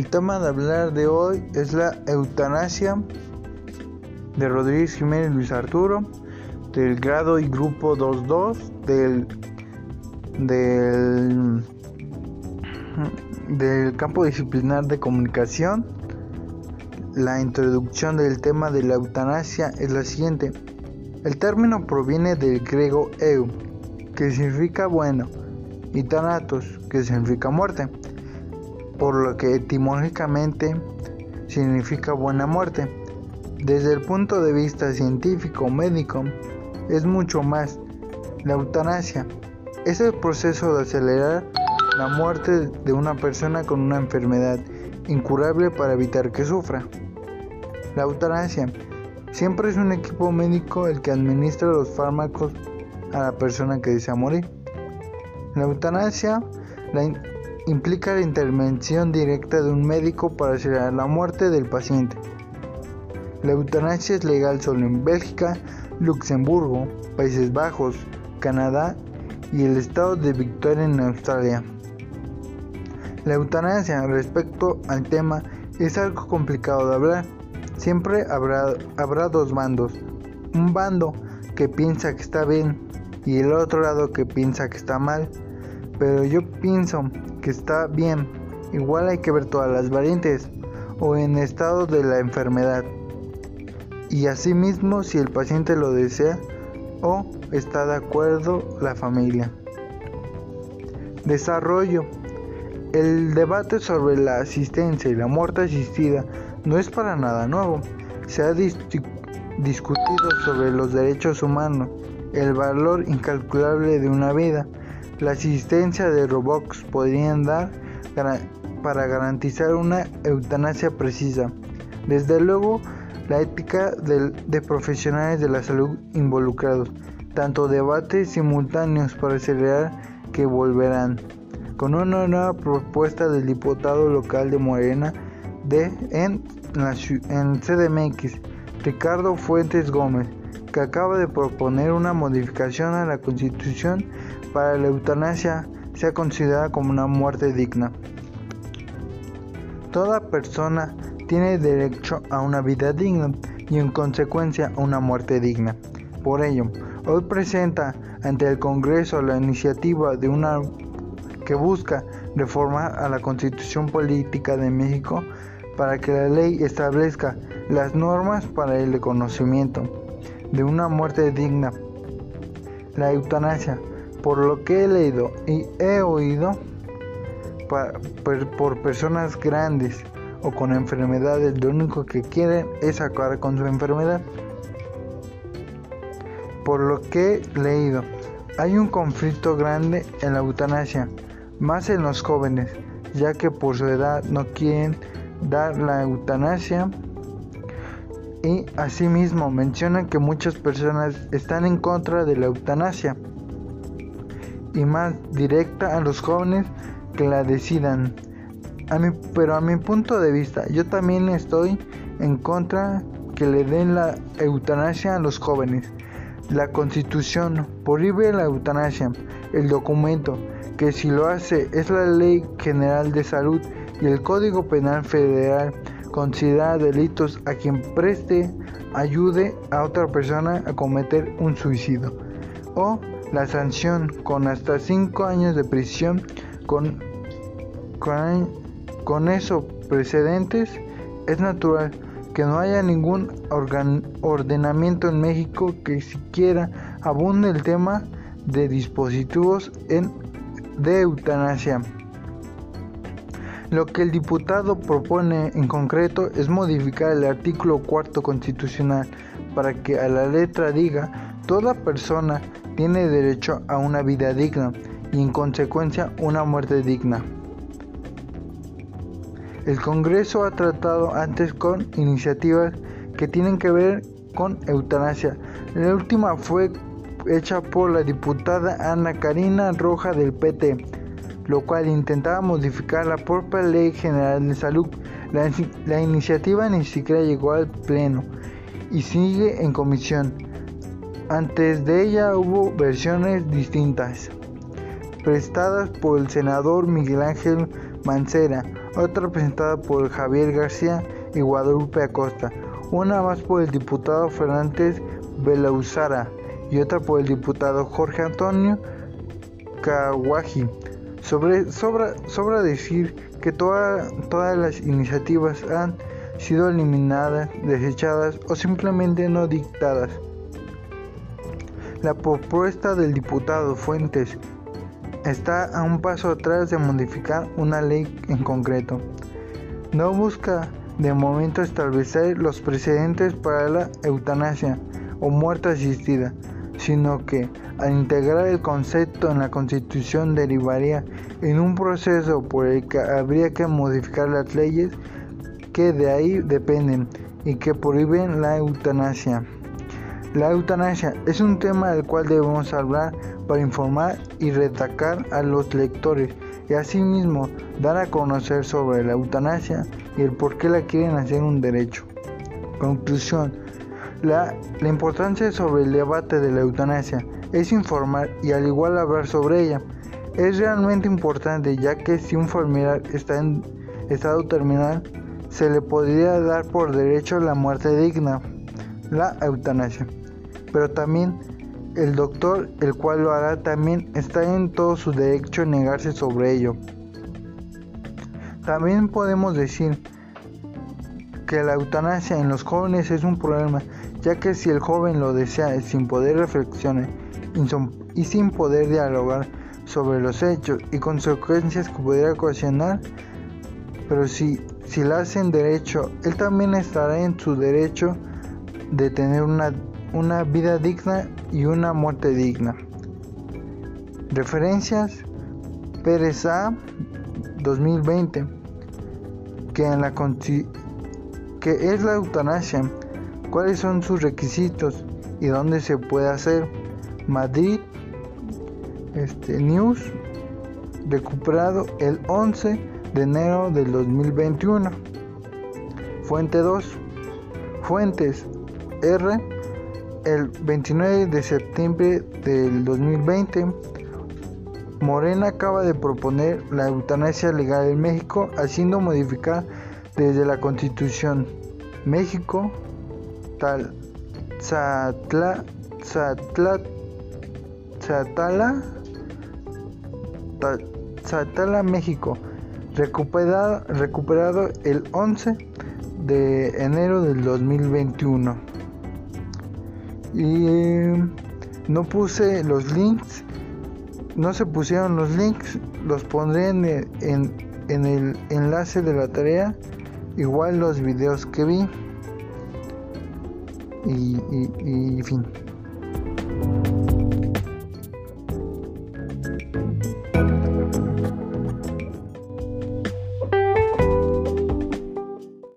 El tema de hablar de hoy es la eutanasia de Rodríguez Jiménez Luis Arturo, del grado y grupo 22 del, del, campo disciplinar de comunicación. La introducción del tema de la eutanasia es la siguiente. El término proviene del griego eu, que significa bueno, y thanatos, que significa muerte, por lo que etimológicamente significa buena muerte. Desde el punto de vista científico médico, es mucho más. La eutanasia es el proceso de acelerar la muerte de una persona con una enfermedad incurable para evitar que sufra. La eutanasia siempre es un equipo médico el que administra los fármacos a la persona que desea morir. La eutanasia implica la intervención directa de un médico para acelerar la muerte del paciente. La eutanasia es legal solo en Bélgica, Luxemburgo, Países Bajos, Canadá y el estado de Victoria en Australia. La eutanasia respecto al tema es algo complicado de hablar. Siempre habrá, habrá dos bandos. Un bando que piensa que está bien y el otro lado que piensa que está mal. Pero yo pienso que está bien. Igual hay que ver todas las variantes o en estado de la enfermedad. Y asimismo si el paciente lo desea o está de acuerdo la familia. Desarrollo. El debate sobre la asistencia y la muerte asistida no es para nada nuevo. Se ha discutido sobre los derechos humanos, el valor incalculable de una vida, la asistencia de robots podrían dar para garantizar una eutanasia precisa. Desde luego, la ética de, profesionales de la salud involucrados, tanto debates simultáneos para acelerar que volverán, con una nueva propuesta del diputado local de Morena de, en CDMX, Ricardo Fuentes Gómez, que acaba de proponer una modificación a la Constitución para la eutanasia sea considerada como una muerte digna. Toda persona tiene derecho a una vida digna y en consecuencia a una muerte digna. Por ello, hoy presenta ante el Congreso la iniciativa de una que busca reformar a la Constitución Política de México para que la ley establezca las normas para el reconocimiento de una muerte digna. La eutanasia, por lo que he leído y he oído por personas grandes o con enfermedades, lo único que quieren es acabar con su enfermedad. Por lo que he leído, hay un conflicto grande en la eutanasia, más en los jóvenes, ya que por su edad no quieren dar la eutanasia y asimismo mencionan que muchas personas están en contra de la eutanasia y más directa a los jóvenes que la decidan pero a mi punto de vista, yo también estoy en contra que le den la eutanasia a los jóvenes. La constitución prohíbe la eutanasia. El documento que si lo hace es la Ley General de Salud y el Código Penal Federal considera delitos a quien preste ayude a otra persona a cometer un suicidio o la sanción con hasta 5 años de prisión con, con con precedentes, es natural que no haya ningún ordenamiento en México que siquiera abunde el tema de dispositivos en, de eutanasia. Lo que el diputado propone en concreto es modificar el artículo cuarto constitucional para que a la letra diga toda persona tiene derecho a una vida digna y en consecuencia una muerte digna. El Congreso ha tratado antes con iniciativas que tienen que ver con eutanasia. La última fue hecha por la diputada Ana Karina Roja del PT, lo cual intentaba modificar la propia Ley General de Salud. La, iniciativa ni siquiera llegó al Pleno y sigue en comisión. Antes de ella hubo versiones distintas, prestadas por el senador Miguel Ángel Mancera, otra presentada por Javier García y Guadalupe Acosta, una más por el diputado Fernández Belauzara y otra por el diputado Jorge Antonio Kawaji. Sobre, sobra, sobra decir que todas las iniciativas han sido eliminadas, desechadas o simplemente no dictadas. La propuesta del diputado Fuentes está a un paso atrás de modificar una ley en concreto. No busca de momento establecer los precedentes para la eutanasia o muerte asistida, sino que al integrar el concepto en la Constitución derivaría en un proceso por el que habría que modificar las leyes que de ahí dependen y que prohíben la eutanasia. La eutanasia es un tema del cual debemos hablar para informar y retacar a los lectores y asimismo dar a conocer sobre la eutanasia y el por qué la quieren hacer un derecho. Conclusión. La, la importancia sobre el debate de la eutanasia es informar y al igual hablar sobre ella. Es realmente importante ya que si un familiar está en estado terminal, se le podría dar por derecho la muerte digna, la eutanasia pero también el doctor, el cual lo hará, también está en todo su derecho negarse sobre ello. También podemos decir que la eutanasia en los jóvenes es un problema, ya que si el joven lo desea sin poder reflexionar y sin poder dialogar sobre los hechos y consecuencias que pudiera ocasionar, pero si, si la hacen derecho, él también estará en su derecho de tener una una vida digna y una muerte digna. Referencias Pérez A 2020 que en la que es la eutanasia, cuáles son sus requisitos y dónde se puede hacer. Madrid este News recuperado el 11 de enero del 2021. Fuente 2. Fuentes R el 29 de septiembre del 2020, Morena acaba de proponer la eutanasia legal en México, haciendo modificar desde la Constitución México, tal, Zatla, Zatala, México, recuperado, recuperado el 11 de enero del 2021 y no puse los links. No se pusieron los links. Los pondré en el, enlace de la tarea. Igual los videos que vi. Y fin